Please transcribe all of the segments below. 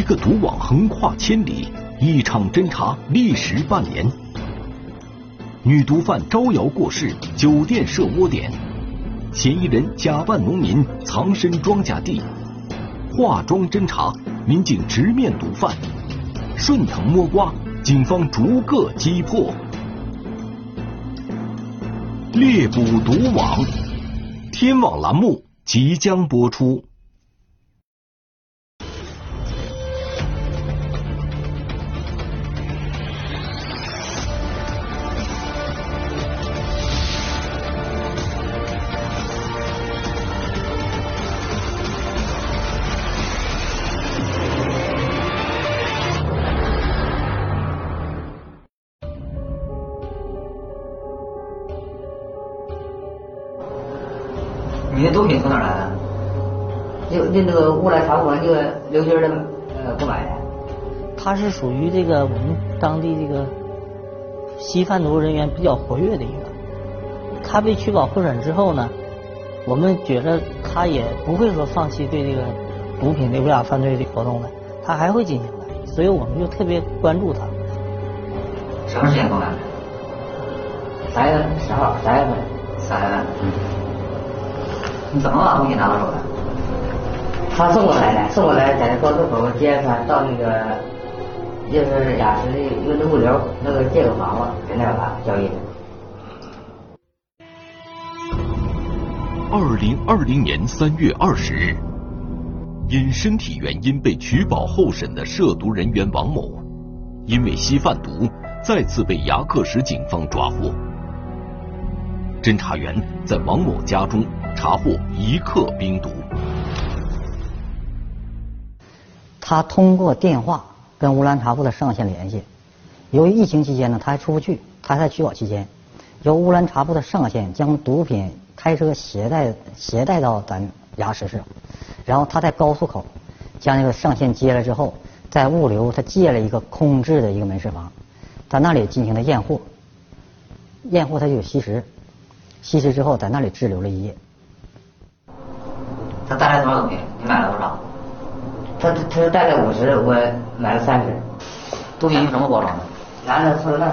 一个毒网横跨千里，一场侦查历时半年。女毒贩招摇过市，酒店设窝点，嫌疑人假扮农民藏身庄稼地，化妆侦查，民警直面毒贩，顺藤摸瓜，警方逐个击破。猎捕毒网，天网栏目即将播出。你的毒品从哪儿来的？就那那个乌兰察布那个刘军的呃购买的。他是属于这个我们当地这个吸贩毒人员比较活跃的一个。他被取保候审之后呢，我们觉得他也不会说放弃对这个毒品的违法犯罪的活动的，他还会进行的，所以我们就特别关注他。什么时间购买的？三月十号，三月份，三月份。嗯。你怎么把东西拿到手的？他送过来的，送过来在高速口接他到那个，就是雅石的物流，那个借个房子，在那把交易的。二零二零年三月二十日，因身体原因被取保候审的涉毒人员王某，因为吸贩毒，再次被牙克石警方抓获。侦查员在王某家中查获一克冰毒。他通过电话跟乌兰察布的上线联系，由于疫情期间呢，他还出不去，他在取保期间，由乌兰察布的上线将毒品开车携带携带到咱牙石市，然后他在高速口将那个上线接了之后，在物流他借了一个空置的一个门市房，在那里进行了验货，验货他就有吸食，吸食之后在那里滞留了一夜。他带来多少东西？你买了多少？他他他带了五十，我买了三十。毒品用什么包装的？拿着塑料袋。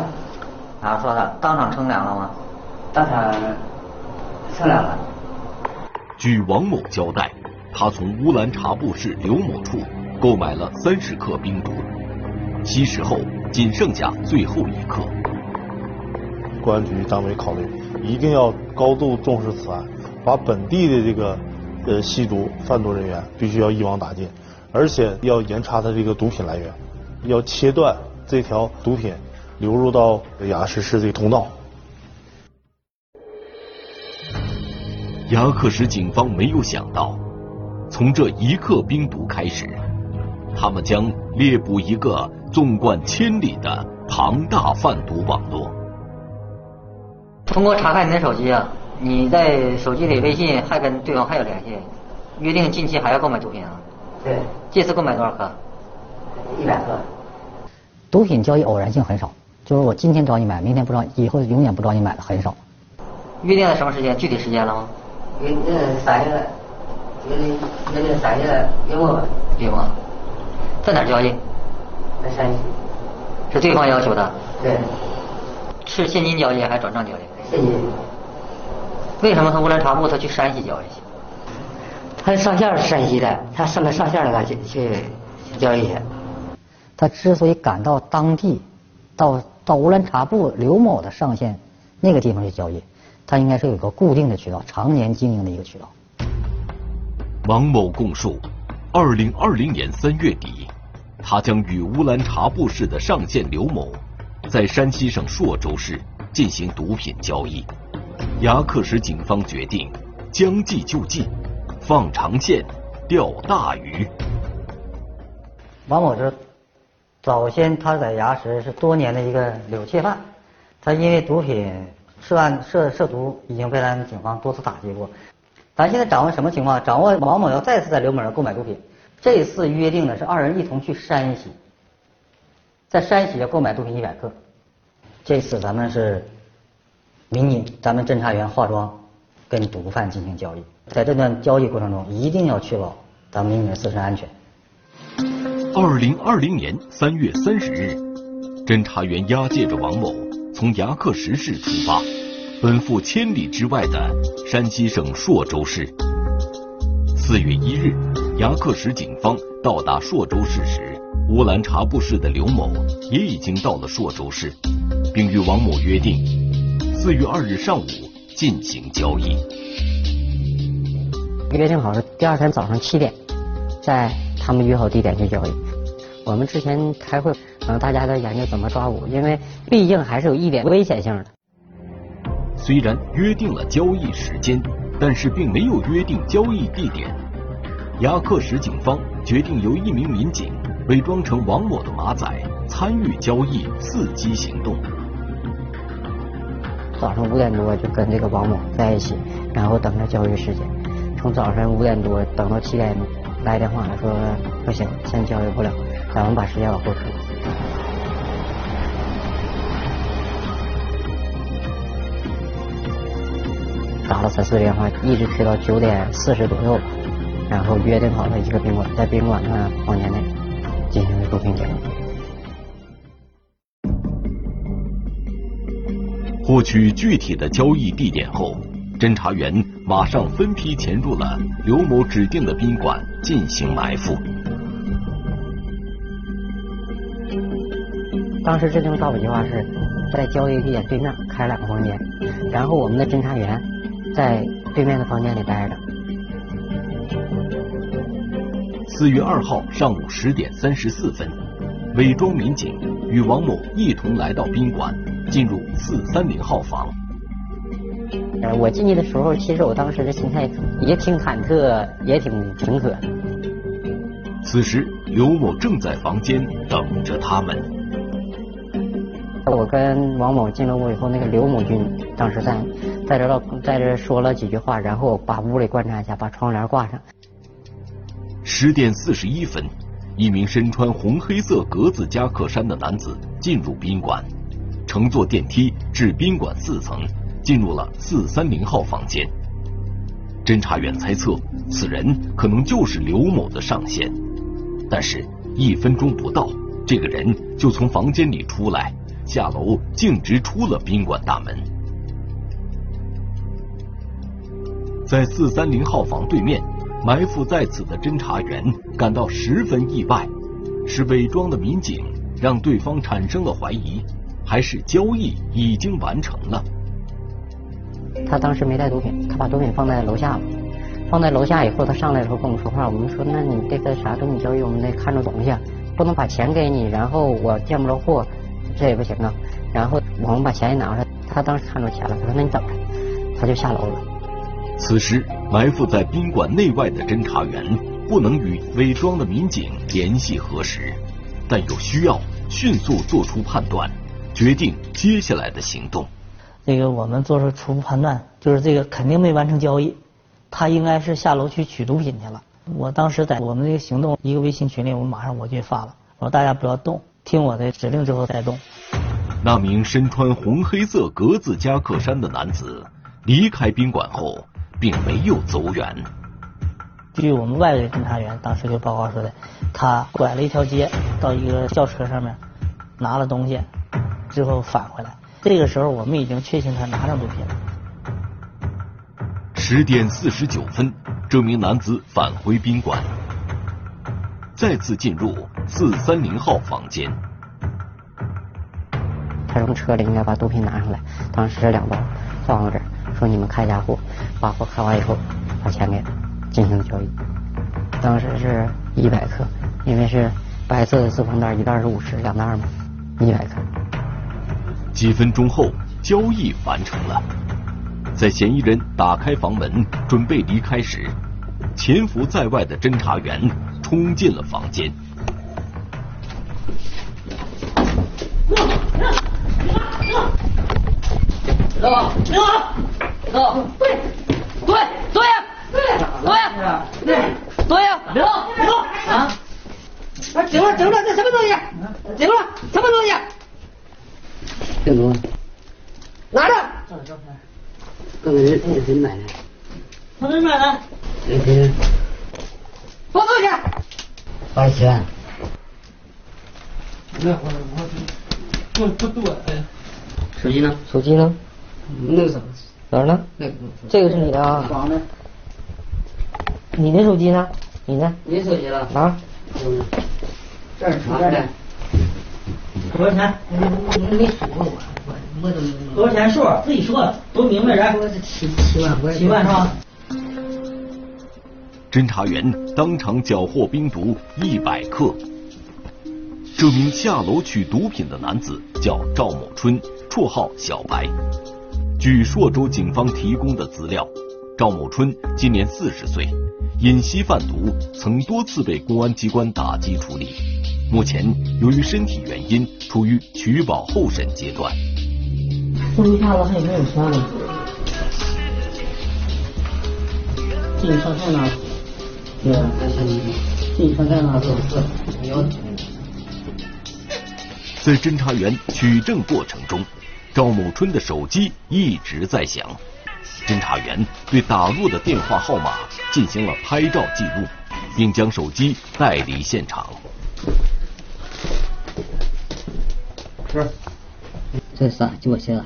拿塑料袋，当场称量了吗？当场称量了。据王某交代，他从乌兰察布市刘某处购买了三十克冰毒，吸食后仅剩下最后一克。公安局党委考虑，一定要高度重视此案，把本地的这个呃吸毒贩毒人员必须要一网打尽，而且要严查他这个毒品来源，要切断这条毒品流入到雅石市的通道。牙克石警方没有想到，从这一克冰毒开始，他们将猎捕一个纵贯千里的庞大贩毒网络。通过查看你的手机啊，你在手机里微信还跟对方还有联系，约定近期还要购买毒品啊？对。这次购买多少克？一百克。毒品交易偶然性很少，就是我今天找你买，明天不找，以后永远不找你买的很少。约定了什么时间？具体时间了吗？约定三月，约定约定三月月末月末。在哪儿交易？在山西。是对方要求的？对。是现金交易还是转账交易？现金。为什么从乌兰察布他去山西交易去？他上线是山西的，他上面上线了去去交易去。他之所以赶到当地，到到乌兰察布刘某的上线那个地方去交易，他应该是有个固定的渠道，常年经营的一个渠道。王某供述，二零二零年三月底，他将与乌兰察布市的上线刘某。在山西省朔州市进行毒品交易，牙克石警方决定将计就计，放长线钓大鱼。王某是早先他在牙石是多年的一个柳窃犯，他因为毒品涉案涉涉毒已经被咱警方多次打击过。咱现在掌握什么情况？掌握王某要再次在刘某那购买毒品，这次约定的是二人一同去山西。在山西要购买毒品一百克，这次咱们是民警，咱们侦查员化妆跟毒贩进行交易，在这段交易过程中，一定要确保咱们民警的自身安全。二零二零年三月三十日，侦查员押解着王某从牙克石市出发，奔赴千里之外的山西省朔州市。四月一日，牙克石警方到达朔州市时，乌兰察布市的刘某也已经到了朔州市，并与王某约定四月二日上午进行交易。约定好是第二天早上七点，在他们约好地点去交易。我们之前开会，嗯，大家在研究怎么抓捕，因为毕竟还是有一点危险性的。虽然约定了交易时间，但是并没有约定交易地点。牙克石警方决定由一名民警伪装成王某的马仔，参与交易，伺机行动。早上五点多就跟这个王某在一起，然后等着交易时间。从早晨五点多等到七点，来电话说不行，现在交易不了。咱们把时间往后推，打了三次电话，一直推到九点四十左右，然后约定好了一个宾馆，在宾馆的房间内进行毒品交易。获取具体的交易地点后，侦查员马上分批潜入了刘某指定的宾馆进行埋伏。当时制定的抓捕计划是在交易地点对面开两个房间，然后我们的侦查员在对面的房间里待着。四月二号上午十点三十四分，伪装民警与王某一同来到宾馆，进入四三零号房。呃，我进去的时候，其实我当时的心态也挺忐忑，也挺平和。此时，刘某正在房间等着他们。我跟王某进了屋以后，那个刘某军当时在在这唠在这说了几句话，然后把屋里观察一下，把窗帘挂上。十点四十一分，一名身穿红黑色格子夹克衫的男子进入宾馆，乘坐电梯至宾馆四层，进入了四三零号房间。侦查员猜测此人可能就是刘某的上线，但是，一分钟不到，这个人就从房间里出来。下楼径直出了宾馆大门，在四三零号房对面埋伏在此的侦查员感到十分意外：是伪装的民警让对方产生了怀疑，还是交易已经完成了？他当时没带毒品，他把毒品放在楼下了。放在楼下以后，他上来的时候跟我们说话，我们说：“那你这个啥跟你交易，我们得看着东西，不能把钱给你，然后我见不着货。”这也不行啊！然后我们把钱一拿出来，他当时看着钱了，他说：“那你等着。”他就下楼了。此时埋伏在宾馆内外的侦查员不能与伪装的民警联系核实，但又需要迅速做出判断，决定接下来的行动。这个我们做出初步判断，就是这个肯定没完成交易，他应该是下楼去取毒品去了。我当时在我们这个行动一个微信群里，我马上我就发了，我说大家不要动。听我的指令之后再动。那名身穿红黑色格子夹克衫的男子离开宾馆后，并没有走远。据我们外围侦查员当时就报告说的，他拐了一条街，到一个轿车上面拿了东西，之后返回来。这个时候我们已经确信他拿上毒品了。十点四十九分，这名男子返回宾馆。再次进入四三零号房间，他从车里应该把毒品拿上来。当时这两包放到这儿，说你们开下货，把货开完以后把钱给进行交易。当时是一百克，因为是白色的四方袋，一袋是五十，两袋嘛，一百克。几分钟后，交易完成了。在嫌疑人打开房门准备离开时，潜伏在外的侦查员。冲进了房间。走，走，走，对，对，对呀，对，对呀，对，对呀，别动，别动啊！啊，警了，警了，这什么东西？警了，什么东西？警了，拿着。照照片。刚才那谁买的？从哪买的？那谁？放东西。八十七万。那会儿我不不多哎。手机呢？手机呢？那个啥？哪儿呢？那个。这个是你的啊。房的。你的手机呢？你呢？你手机了？啊。嗯。这是啥的？多少钱？你你你说我我我都没多少钱数？自己说，都明白人。我是七七万。七万是吧？侦查员当场缴获冰毒一百克。这名下楼取毒品的男子叫赵某春，绰号小白。据朔州警方提供的资料，赵某春今年四十岁，因吸贩毒曾多次被公安机关打击处理。目前由于身体原因，处于取保候审阶段。搜一下子还有没有钱了？进上菜呢？对，进上菜呢？是有。在侦查员取证过程中，赵某春的手机一直在响。侦查员对打入的电话号码进行了。拍照记录，并将手机带离现场。是，这啥？就我写的。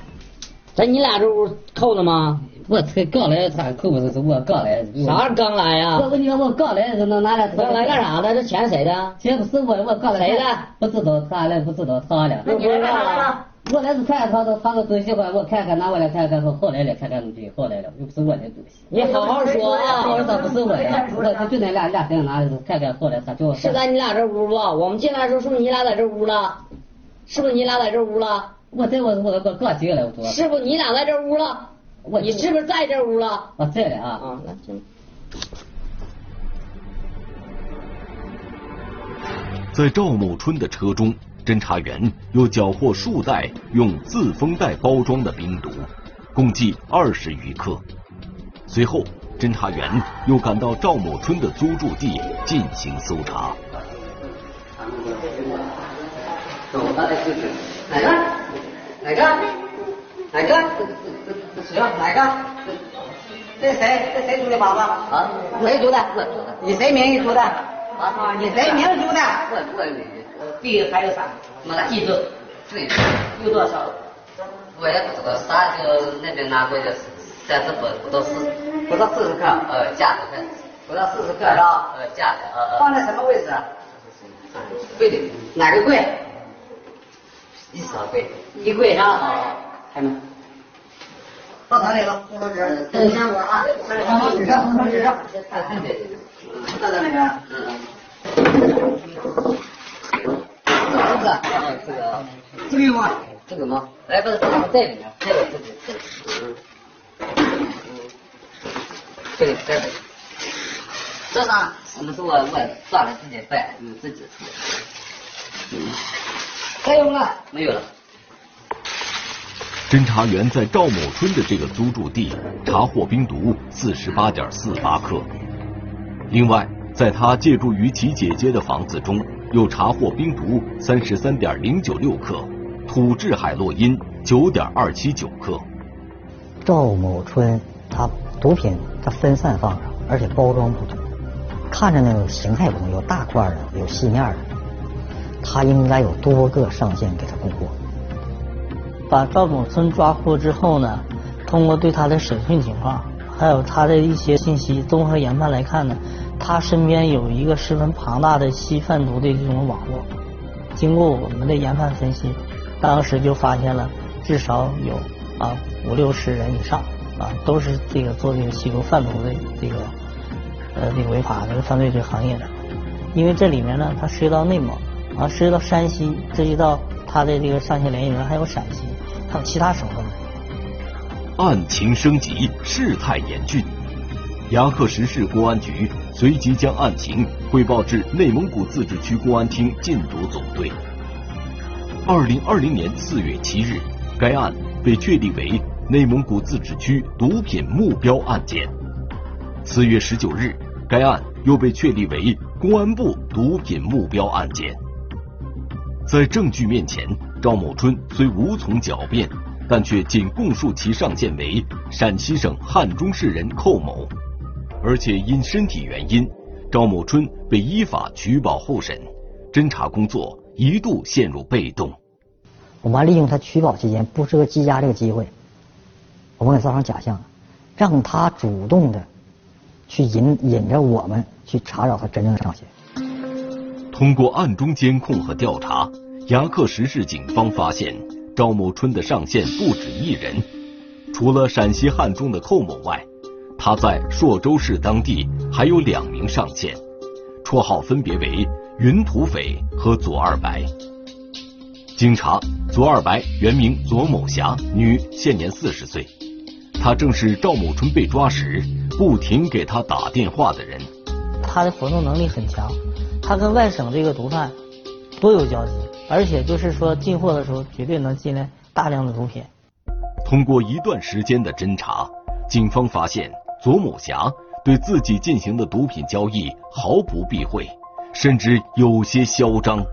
咱你俩这屋扣的吗？我才刚来，他扣的是我刚来。啥刚来呀？我跟你说，我刚来他能拿来。刚来干啥的？这钱谁的？钱不是我，我刚来。谁的？不知道，他来不知道他了。那你来干啥？我来是看看他，他他都喜欢我看看，拿过来看看，说好来了，看看东西好来了，又不是我的东西。你好好说啊！我说不是我的，我就那俩俩在拿的，看看好来，他叫我。是在你俩这屋不？我们进来的时候是不是你俩在这屋了？是不是你俩在这屋了？我在我我我刚进来，我说。是不你俩在这屋了？我你是不是在这屋了？我在了啊。啊，来进。在赵某春的车中，侦查员又缴获数袋用自封袋包装的冰毒，共计二十余克。随后，侦查员又赶到赵某春的租住地进行搜查。哪个？哪个？哪个？谁啊？哪个？这谁？这谁租的房子？啊？谁租的？我租的。以谁名义租的？啊？以谁名租的？地还有啥？没了，记住。对。有多少？我也不知道，啥就那边拿过去三十不不到四，不到四十克，呃，价值的，不到四十克是吧？呃，价值，呃。放在什么位置？柜里。哪个柜？一少柜，衣柜上啊，开门。到哪里了？等一下我啊。红纸上，红纸上。对对对。到哪里了？嗯。这个，这个，这个吗？这个吗？哎，不是，在里面，这个，这个，这个，这个这里。这啥？什么是我我抓了自己办，嗯，自己出。还有吗？没有了。侦查员在赵某春的这个租住地查获冰毒四十八点四八克，另外，在他借住于其姐姐的房子中，又查获冰毒三十三点零九六克，土制海洛因九点二七九克。赵某春他毒品他分散放上，而且包装不同，看着那个形态不同，有大块的，有细面的。他应该有多个上线给他供货。把赵某春抓获之后呢，通过对他的审讯情况，还有他的一些信息综合研判来看呢，他身边有一个十分庞大的吸贩毒的这种网络。经过我们的研判分析，当时就发现了至少有啊五六十人以上啊，都是这个做这个吸毒贩毒的这个呃这个违法的犯罪这个行业的。因为这里面呢，它涉及到内蒙。啊，涉及到山西，涉及到他的这个上线联系人还有陕西，还有其他省份。案情升级，事态严峻，牙克石市公安局随即将案情汇报至内蒙古自治区公安厅禁毒总队。二零二零年四月七日，该案被确立为内蒙古自治区毒品目标案件。四月十九日，该案又被确立为公安部毒品目标案件。在证据面前，赵某春虽无从狡辩，但却仅供述其上线为陕西省汉中市人寇某，而且因身体原因，赵某春被依法取保候审，侦查工作一度陷入被动。我们利用他取保期间不适合羁押这个机会，我们给造成假象，让他主动的去引引着我们去查找他真正的上线。通过暗中监控和调查，牙克石市警方发现赵某春的上线不止一人，除了陕西汉中的寇某外，他在朔州市当地还有两名上线，绰号分别为云土匪和左二白。经查，左二白原名左某霞，女，现年四十岁。她正是赵某春被抓时不停给他打电话的人。他的活动能力很强，他跟外省这个毒贩多有交集，而且就是说进货的时候绝对能进来大量的毒品。通过一段时间的侦查，警方发现左某霞对自己进行的毒品交易毫不避讳，甚至有些嚣张。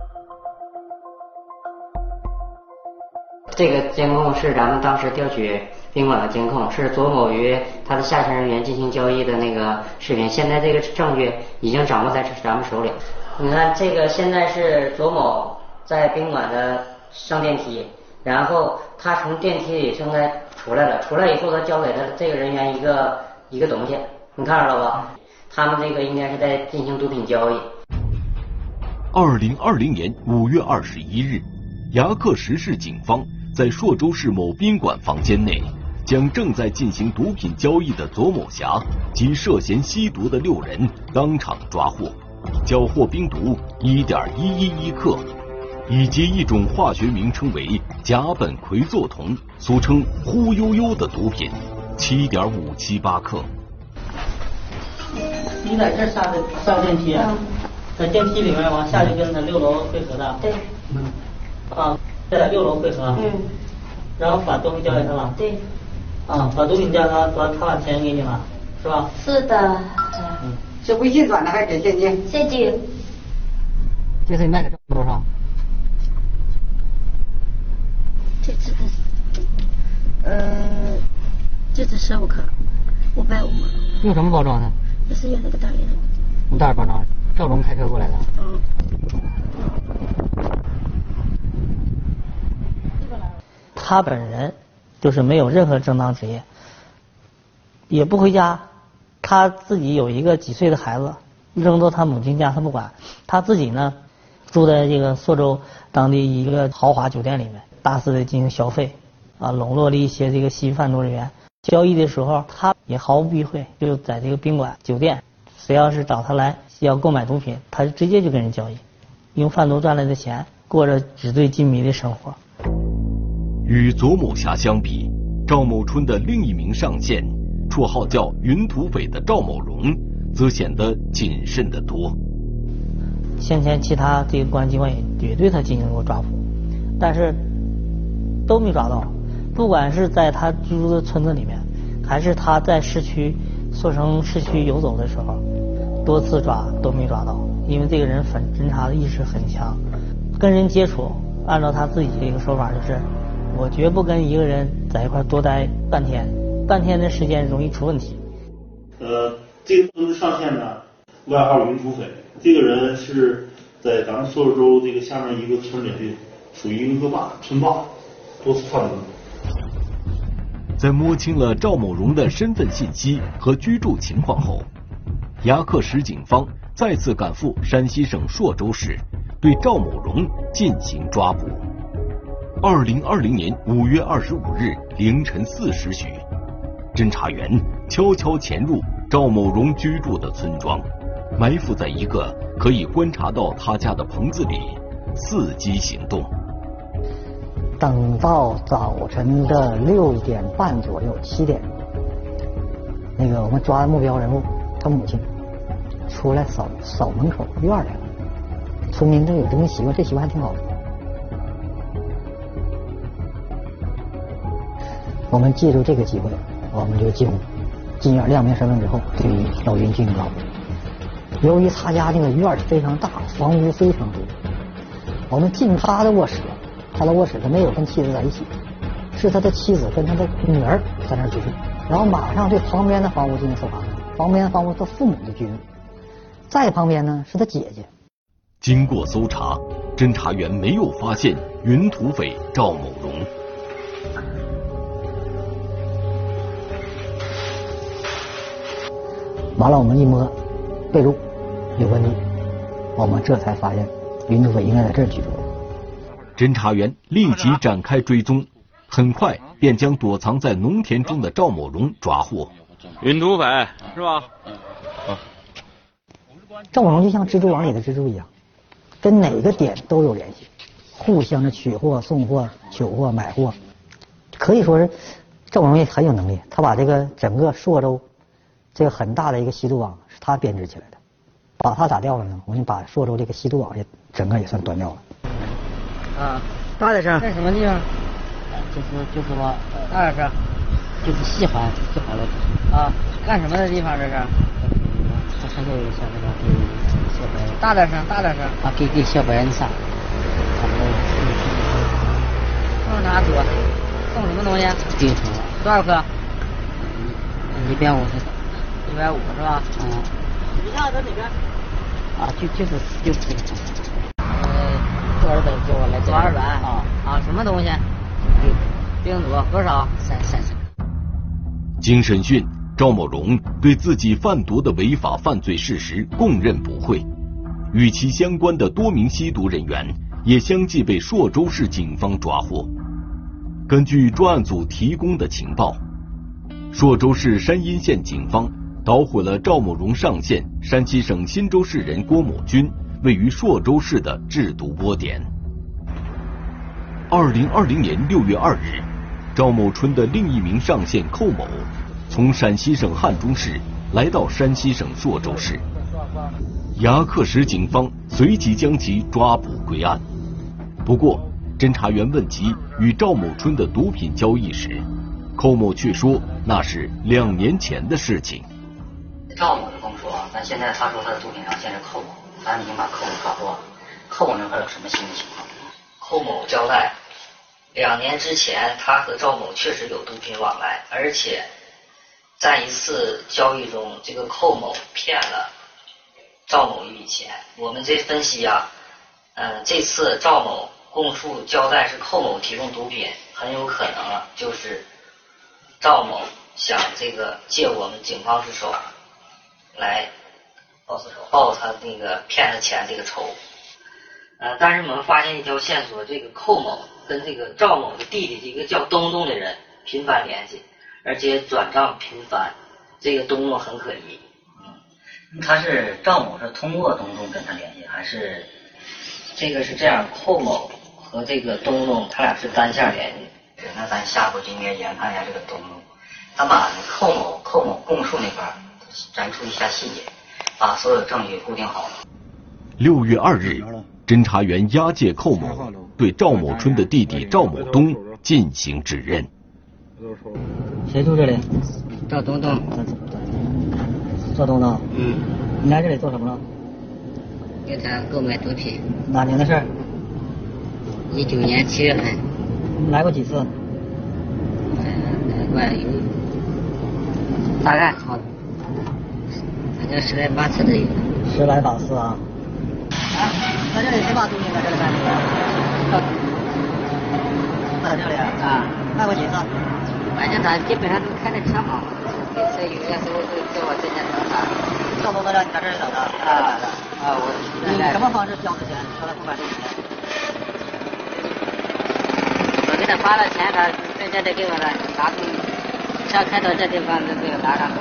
这个监控是咱们当时调取宾馆的监控，是左某与他的下线人员进行交易的那个视频。现在这个证据已经掌握在咱们手里。你看，这个现在是左某在宾馆的上电梯，然后他从电梯里现在出来了，出来以后他交给他这个人员一个一个东西，你看着了吧？他们这个应该是在进行毒品交易。二零二零年五月二十一日，牙克石市警方。在朔州市某宾馆房间内，将正在进行毒品交易的左某霞及涉嫌吸毒的六人当场抓获，缴获冰毒一点一一一克，以及一种化学名称为甲苯喹唑酮（俗称“忽悠悠”的毒品）七点五七八克。你在这下的上电梯，在电梯里面往下去跟他六楼汇合的。对。啊。在六楼汇合，嗯，然后把东西交给他了，对，啊，把毒品交给他，他他把钱给你了，是吧？是的，嗯，是微信转的还是给现金？现金。这次你卖的多少？这次的，呃，这次十五克，五百五。用什么包装的？这是用那个袋里的。用袋包装，赵龙开车过来的。嗯。他本人就是没有任何正当职业，也不回家，他自己有一个几岁的孩子，扔到他母亲家他不管，他自己呢住在这个朔州当地一个豪华酒店里面，大肆的进行消费，啊，笼络了一些这个吸贩毒人员。交易的时候他也毫不避讳，就在这个宾馆酒店，谁要是找他来要购买毒品，他就直接就跟人交易，用贩毒赚来的钱过着纸醉金迷的生活。与左某霞相比，赵某春的另一名上线，绰号叫“云土匪”的赵某荣，则显得谨慎得多。先前其他这个公安机关也对他进行过抓捕，但是都没抓到。不管是在他居住的村子里面，还是他在市区朔城市区游走的时候，多次抓都没抓到。因为这个人反侦查的意识很强，跟人接触，按照他自己的一个说法就是。我绝不跟一个人在一块多待半天，半天的时间容易出问题。呃，这个村子上线呢，外号云土匪。这个人是在咱们朔州这个下面一个村里的，属于一个霸村霸，多次犯案。在摸清了赵某荣的身份信息和居住情况后，牙克石警方再次赶赴山西省朔州市，对赵某荣进行抓捕。二零二零年五月二十五日凌晨四时许，侦查员悄悄潜入赵某荣居住的村庄，埋伏在一个可以观察到他家的棚子里，伺机行动。等到早晨的六点半左右，七点，那个我们抓的目标人物，他母亲出来扫扫门口院来了。村民都有这么习惯，这习惯还挺好的。我们借助这个机会，我们就进进院亮明身份之后，对老云进行抓捕。由于他家那个院非常大，房屋非常多，我们进他的卧室，他的卧室他没有跟妻子在一起，是他的妻子跟他的女儿在那儿居住，然后马上对旁边的房屋进行搜查，旁边的房屋他父母的居住，再旁边呢是他姐姐。经过搜查，侦查员没有发现云土匪赵某荣。完了，我们一摸被褥有问题，我们这才发现云土匪应该在这儿居住。侦查员立即展开追踪，很快便将躲藏在农田中的赵某荣抓获。云土匪是吧？赵某荣就像蜘蛛网里的蜘蛛一样，跟哪个点都有联系，互相的取货、送货、取货、买货，可以说是赵某荣也很有能力。他把这个整个朔州这个很大的一个吸毒网是他编织起来的，把他打掉了呢，我们把朔州这个吸毒网也整个也算端掉了。啊，大点声。这什么地方？就是就是说，大点声，就是西环西环路。啊，干什么的地方这是？这还有一些那个给小白。大点声，大点声。啊，给给小白人啥。送啥多？送什么东西？冰糖。多少颗？一百五十。一百五是吧？嗯。你看在哪边？啊，就就是就是这个。多少本给我来？多少本？啊啊，什么东西？冰毒多少？三三十。经审讯，赵某荣对自己贩毒的违法犯罪事实供认不讳，与其相关的多名吸毒人员也相继被朔州市警方抓获。根据专案组提供的情报，朔州市山阴县警方捣毁了赵某荣上线山西省忻州市人郭某军位于朔州市的制毒窝点。二零二零年六月二日，赵某春的另一名上线寇某，从陕西省汉中市来到山西省朔州市，牙克石警方随即将其抓捕归案。不过，侦查员问及与赵某春的毒品交易时，寇某却说那是两年前的事情。赵某就跟我说，咱现在他说他的毒品上线是寇某，咱已经把寇某抓获了。寇某那块有什么新的情况？寇某交代，两年之前他和赵某确实有毒品往来，而且在一次交易中，这个寇某骗了赵某一笔钱。我们这分析啊，嗯，这次赵某供述交代是寇某提供毒品，很有可能啊，就是赵某想这个借我们警方之手来报仇，报他那个骗他钱这个仇。呃，但是我们发现一条线索，这个寇某跟这个赵某的弟弟，一个叫东东的人频繁联系，而且转账频繁，这个东东很可疑。嗯，他是赵某是通过东东跟他联系，还是这个是这样？寇某和这个东东他俩是单线联系。那咱下回就应该研判一下这个东东，咱把寇某寇某供述那块儿摘出一下细节，把所有证据固定好。六月二日。侦查员押解寇某，对赵某春的弟弟赵某东进行指认。谁住这里？赵东东。赵东东。嗯。你来这里做什么了？给他购买毒品。哪年的事？一九年七月份。来过几次？来过有，大概好，反正十来八次的有。十来把次啊。啊在这里是把东西在这里卖的，在这里啊，卖过几次？反正他基本上都开的车嘛，每次有些时候都叫我这边等他。赵东东让你在这里等他？啊啊，我你什么方式交的钱？交的不管这个钱？我给他发了钱，他在这里给我了，拿出车开到这地方就给我拿上。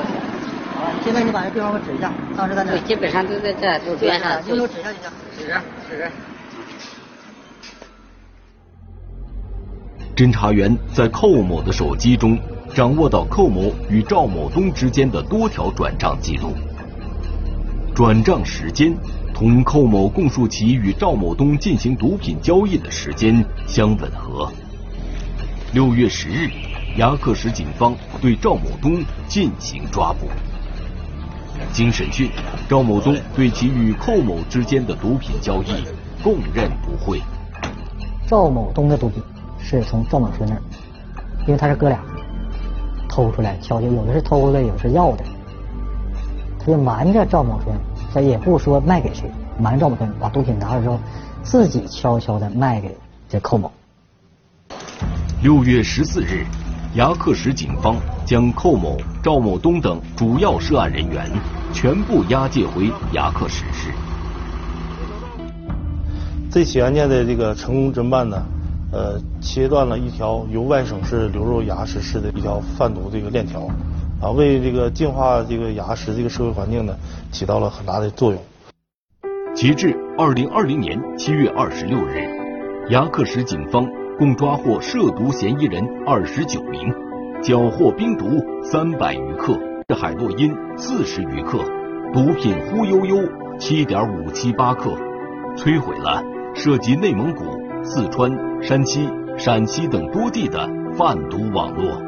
好，现在你把这地方给我指一下，当时在那。对，基本上都在这都边上。你有指一下就行？指指。侦查员在寇某的手机中掌握到寇某与赵某东之间的多条转账记录，转账时间同寇某供述其与赵某东进行毒品交易的时间相吻合。六月十日，牙克石警方对赵某东进行抓捕。经审讯，赵某东对其与寇某之间的毒品交易供认不讳。赵某东的毒品是从赵某春那儿，因为他是哥俩，偷出来悄悄，有的是偷的，有的是要的，他就瞒着赵某春，他也不说卖给谁，瞒着赵某春把毒品拿了之后，自己悄悄的卖给这寇某。六月十四日，牙克石警方将寇某、赵某东等主要涉案人员全部押解回牙克石市。这起案件的这个成功侦办呢，呃，切断了一条由外省市流入牙石市的一条贩毒这个链条，啊，为这个净化这个牙石这个社会环境呢，起到了很大的作用。截至二零二零年七月二十六日，牙克石警方共抓获涉毒嫌疑人二十九名，缴获冰毒三百余克，海洛因四十余克，毒品忽悠悠七点五七八克，摧毁了涉及内蒙古、四川、山西、陕西等多地的贩毒网络。